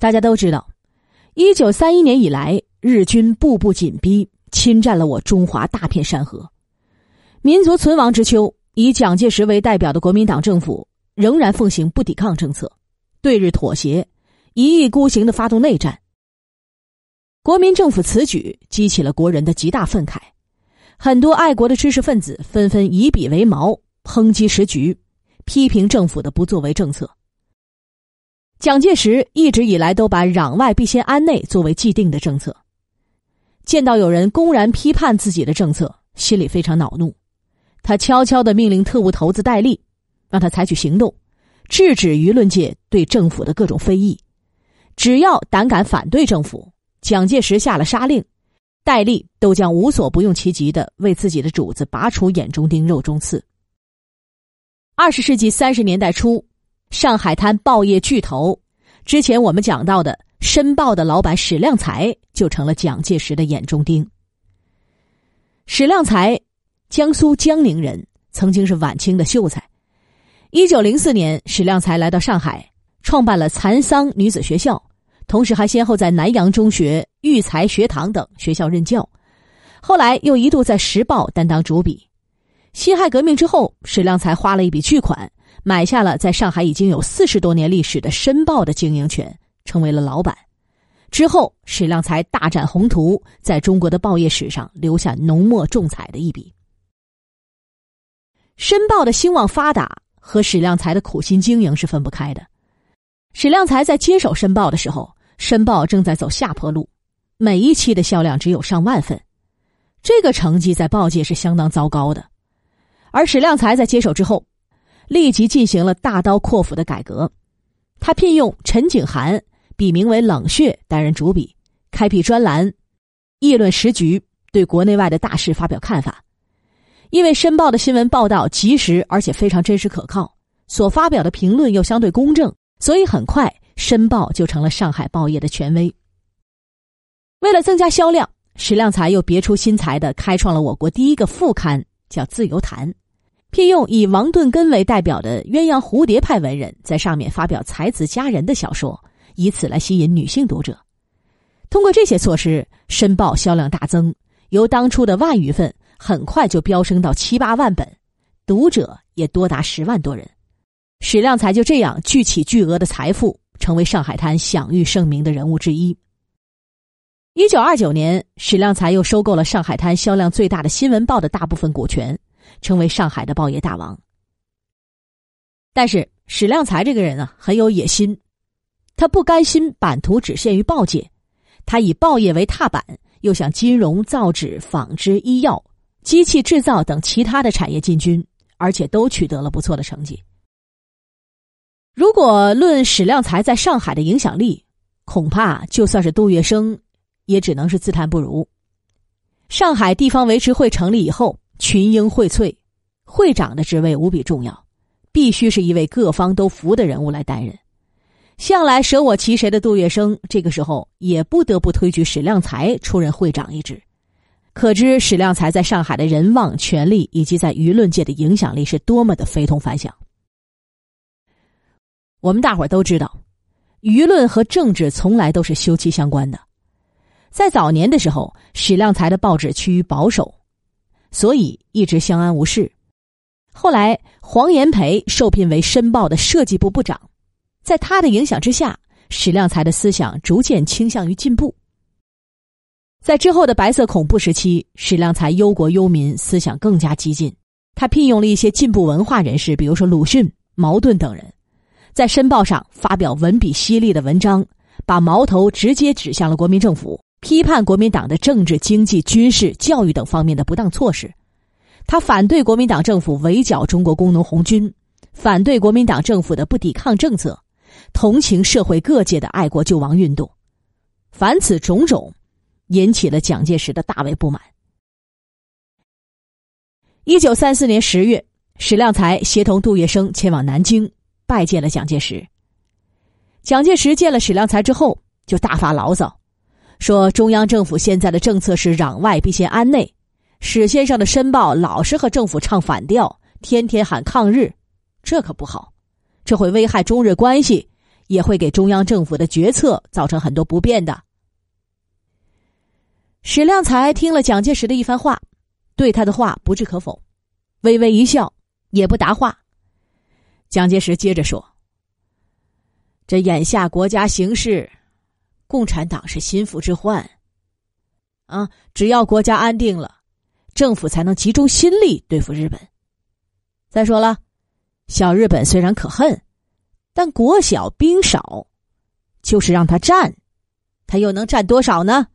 大家都知道，一九三一年以来，日军步步紧逼，侵占了我中华大片山河。民族存亡之秋，以蒋介石为代表的国民党政府仍然奉行不抵抗政策，对日妥协，一意孤行的发动内战。国民政府此举激起了国人的极大愤慨，很多爱国的知识分子纷纷以笔为矛，抨击时局，批评政府的不作为政策。蒋介石一直以来都把攘外必先安内作为既定的政策，见到有人公然批判自己的政策，心里非常恼怒。他悄悄的命令特务头子戴笠，让他采取行动，制止舆论界对政府的各种非议。只要胆敢反对政府，蒋介石下了杀令，戴笠都将无所不用其极的为自己的主子拔出眼中钉、肉中刺。二十世纪三十年代初。上海滩报业巨头，之前我们讲到的《申报》的老板史量才就成了蒋介石的眼中钉。史量才，江苏江宁人，曾经是晚清的秀才。一九零四年，史量才来到上海，创办了蚕桑女子学校，同时还先后在南洋中学、育才学堂等学校任教。后来又一度在《时报》担当主笔。辛亥革命之后，史量才花了一笔巨款。买下了在上海已经有四十多年历史的《申报》的经营权，成为了老板。之后，史量才大展宏图，在中国的报业史上留下浓墨重彩的一笔。《申报》的兴旺发达和史量才的苦心经营是分不开的。史量才在接手《申报》的时候，《申报》正在走下坡路，每一期的销量只有上万份，这个成绩在报界是相当糟糕的。而史量才在接手之后，立即进行了大刀阔斧的改革，他聘用陈景涵，笔名为冷血担任主笔，开辟专栏，议论时局，对国内外的大事发表看法。因为《申报》的新闻报道及时而且非常真实可靠，所发表的评论又相对公正，所以很快《申报》就成了上海报业的权威。为了增加销量，史量才又别出心裁的开创了我国第一个副刊，叫《自由谈》。聘用以王顿根为代表的鸳鸯蝴蝶派文人，在上面发表才子佳人的小说，以此来吸引女性读者。通过这些措施，《申报》销量大增，由当初的万余份，很快就飙升到七八万本，读者也多达十万多人。史量才就这样聚起巨额的财富，成为上海滩享誉盛名的人物之一。一九二九年，史量才又收购了上海滩销量最大的《新闻报》的大部分股权。成为上海的报业大王，但是史量才这个人啊很有野心，他不甘心版图只限于报界，他以报业为踏板，又向金融、造纸、纺织、医药、机器制造等其他的产业进军，而且都取得了不错的成绩。如果论史量才在上海的影响力，恐怕就算是杜月笙，也只能是自叹不如。上海地方维持会成立以后。群英荟萃，会长的职位无比重要，必须是一位各方都服的人物来担任。向来舍我其谁的杜月笙，这个时候也不得不推举史量才出任会长一职。可知史量才在上海的人望、权力以及在舆论界的影响力是多么的非同凡响。我们大伙都知道，舆论和政治从来都是休戚相关的。在早年的时候，史量才的报纸趋于保守。所以一直相安无事。后来，黄炎培受聘为《申报》的设计部部长，在他的影响之下，史量才的思想逐渐倾向于进步。在之后的白色恐怖时期，史量才忧国忧民，思想更加激进。他聘用了一些进步文化人士，比如说鲁迅、茅盾等人，在《申报》上发表文笔犀利的文章，把矛头直接指向了国民政府。批判国民党的政治、经济、军事、教育等方面的不当措施，他反对国民党政府围剿中国工农红军，反对国民党政府的不抵抗政策，同情社会各界的爱国救亡运动。凡此种种，引起了蒋介石的大为不满。一九三四年十月，史量才协同杜月笙前往南京拜见了蒋介石。蒋介石见了史量才之后，就大发牢骚。说中央政府现在的政策是攘外必先安内，史先生的申报老是和政府唱反调，天天喊抗日，这可不好，这会危害中日关系，也会给中央政府的决策造成很多不便的。史量才听了蒋介石的一番话，对他的话不置可否，微微一笑，也不答话。蒋介石接着说：“这眼下国家形势，共产党是心腹之患。啊，只要国家安定了，政府才能集中心力对付日本。再说了，小日本虽然可恨，但国小兵少，就是让他战，他又能战多少呢？”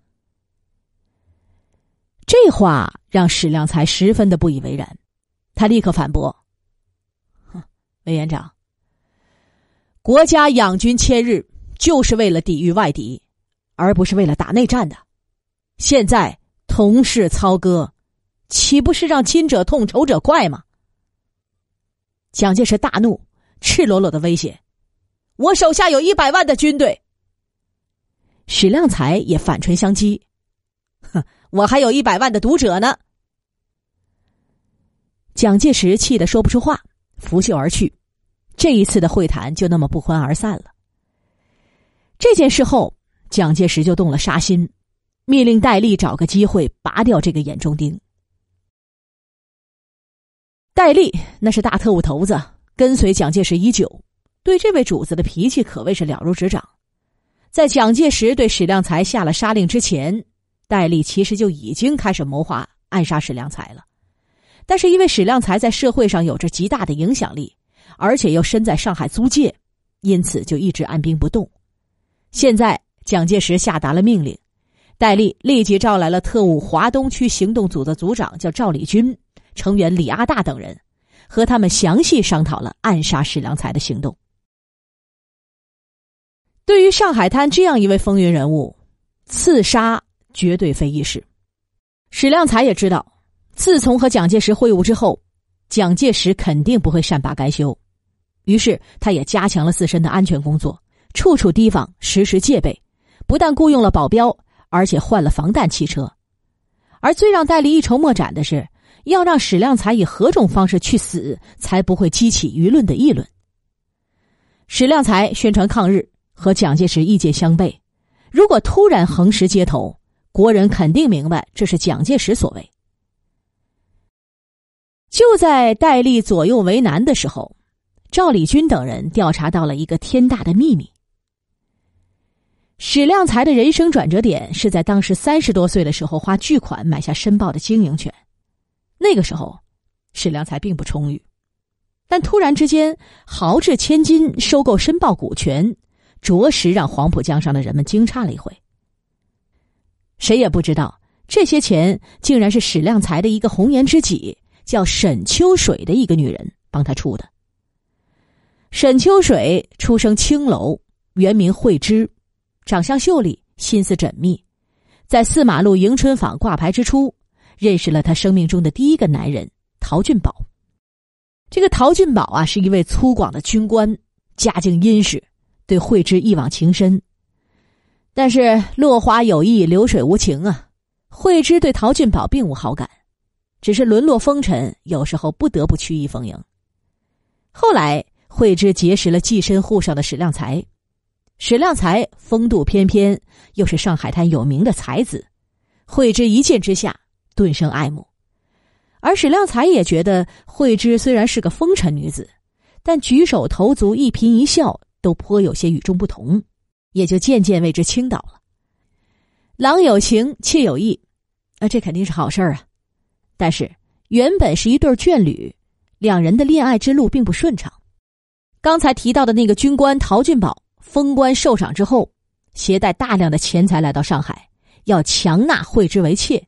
这话让史量才十分的不以为然，他立刻反驳：“哼，委员长，国家养军千日，就是为了抵御外敌，而不是为了打内战的。现在同室操戈，岂不是让亲者痛，仇者快吗？”蒋介石大怒，赤裸裸的威胁：“我手下有一百万的军队。”史量才也反唇相讥。哼我还有一百万的读者呢。蒋介石气得说不出话，拂袖而去。这一次的会谈就那么不欢而散了。这件事后，蒋介石就动了杀心，命令戴笠找个机会拔掉这个眼中钉。戴笠那是大特务头子，跟随蒋介石已久，对这位主子的脾气可谓是了如指掌。在蒋介石对史量才下了杀令之前。戴笠其实就已经开始谋划暗杀史量才了，但是因为史量才在社会上有着极大的影响力，而且又身在上海租界，因此就一直按兵不动。现在蒋介石下达了命令，戴笠立即召来了特务华东区行动组的组长叫赵立军，成员李阿大等人，和他们详细商讨了暗杀史良才的行动。对于上海滩这样一位风云人物，刺杀。绝对非易事。史量才也知道，自从和蒋介石会晤之后，蒋介石肯定不会善罢甘休，于是他也加强了自身的安全工作，处处提防，时时戒备。不但雇佣了保镖，而且换了防弹汽车。而最让戴笠一筹莫展的是，要让史量才以何种方式去死，才不会激起舆论的议论。史量才宣传抗日，和蒋介石意见相悖。如果突然横尸街头，国人肯定明白这是蒋介石所为。就在戴笠左右为难的时候，赵立军等人调查到了一个天大的秘密。史量才的人生转折点是在当时三十多岁的时候，花巨款买下《申报》的经营权。那个时候，史量才并不充裕，但突然之间豪掷千金收购《申报》股权，着实让黄浦江上的人们惊诧了一回。谁也不知道，这些钱竟然是史量才的一个红颜知己，叫沈秋水的一个女人帮他出的。沈秋水出生青楼，原名惠芝，长相秀丽，心思缜密，在四马路迎春坊挂牌之初，认识了他生命中的第一个男人陶俊宝。这个陶俊宝啊，是一位粗犷的军官，家境殷实，对惠芝一往情深。但是落花有意，流水无情啊！惠芝对陶俊宝并无好感，只是沦落风尘，有时候不得不曲意逢迎。后来，惠芝结识了寄身沪上的史量才，史量才风度翩翩，又是上海滩有名的才子，惠芝一见之下顿生爱慕。而史量才也觉得惠芝虽然是个风尘女子，但举手投足、一颦一笑都颇有些与众不同。也就渐渐为之倾倒了。郎有情，妾有意，啊，这肯定是好事儿啊。但是原本是一对眷侣，两人的恋爱之路并不顺畅。刚才提到的那个军官陶俊宝封官受赏之后，携带大量的钱财来到上海，要强纳惠之为妾。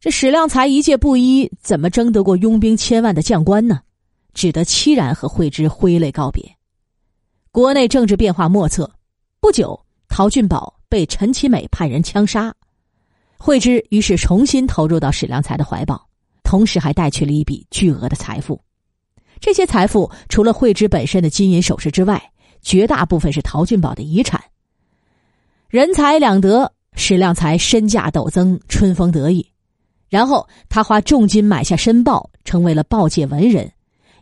这史量才一介布衣，怎么争得过拥兵千万的将官呢？只得凄然和惠之挥泪告别。国内政治变化莫测。不久，陶俊宝被陈其美派人枪杀，惠之于是重新投入到史良才的怀抱，同时还带去了一笔巨额的财富。这些财富除了惠之本身的金银首饰之外，绝大部分是陶俊宝的遗产。人财两得，史亮才身价陡增，春风得意。然后他花重金买下《申报》，成为了报界文人，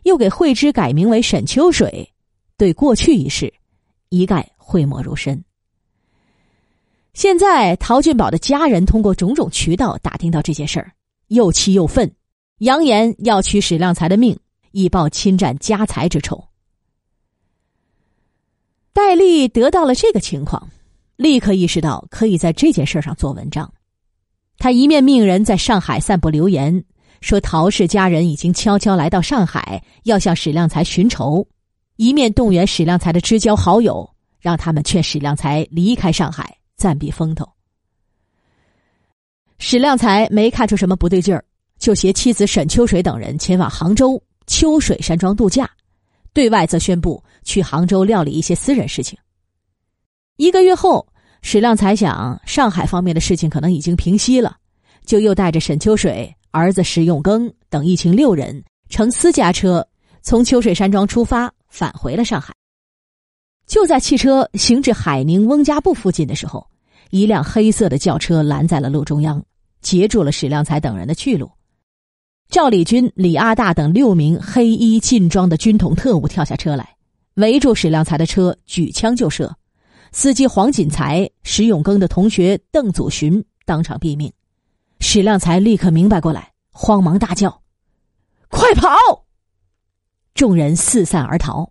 又给惠芝改名为沈秋水，对过去一事。一概讳莫如深。现在，陶俊宝的家人通过种种渠道打听到这件事儿，又气又愤，扬言要取史量才的命，以报侵占家财之仇。戴笠得到了这个情况，立刻意识到可以在这件事上做文章。他一面命人在上海散布流言，说陶氏家人已经悄悄来到上海，要向史量才寻仇；一面动员史量才的知交好友，让他们劝史量才离开上海。暂避风头。史量才没看出什么不对劲儿，就携妻子沈秋水等人前往杭州秋水山庄度假，对外则宣布去杭州料理一些私人事情。一个月后，史量才想上海方面的事情可能已经平息了，就又带着沈秋水、儿子史永庚等一行六人乘私家车从秋水山庄出发，返回了上海。就在汽车行至海宁翁家埠附近的时候，一辆黑色的轿车拦在了路中央，截住了史量才等人的去路。赵立军、李阿大等六名黑衣劲装的军统特务跳下车来，围住史量才的车，举枪就射。司机黄锦才、石永庚的同学邓祖寻当场毙命。史量才立刻明白过来，慌忙大叫：“快跑！”众人四散而逃。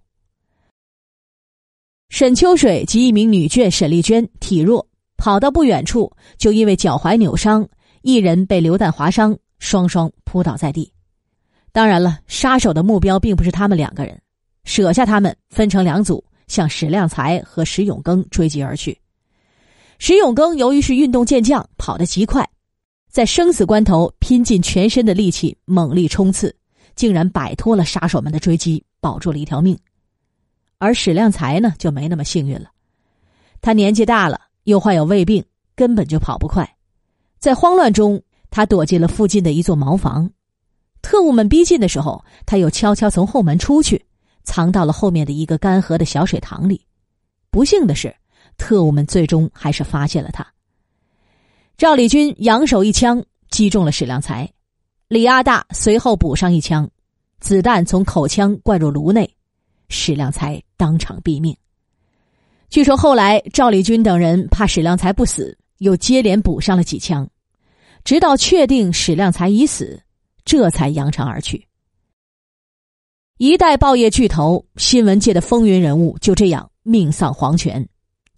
沈秋水及一名女眷沈丽娟体弱，跑到不远处，就因为脚踝扭伤，一人被榴弹划伤，双双扑倒在地。当然了，杀手的目标并不是他们两个人，舍下他们，分成两组，向史亮才和石永庚追击而去。石永庚由于是运动健将，跑得极快，在生死关头拼尽全身的力气猛力冲刺，竟然摆脱了杀手们的追击，保住了一条命。而史量才呢，就没那么幸运了。他年纪大了，又患有胃病，根本就跑不快。在慌乱中，他躲进了附近的一座茅房。特务们逼近的时候，他又悄悄从后门出去，藏到了后面的一个干涸的小水塘里。不幸的是，特务们最终还是发现了他。赵立军扬手一枪击中了史量才，李阿大随后补上一枪，子弹从口腔灌入颅内。史量才当场毙命。据说后来赵立军等人怕史量才不死，又接连补上了几枪，直到确定史量才已死，这才扬长而去。一代报业巨头、新闻界的风云人物就这样命丧黄泉，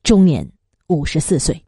终年五十四岁。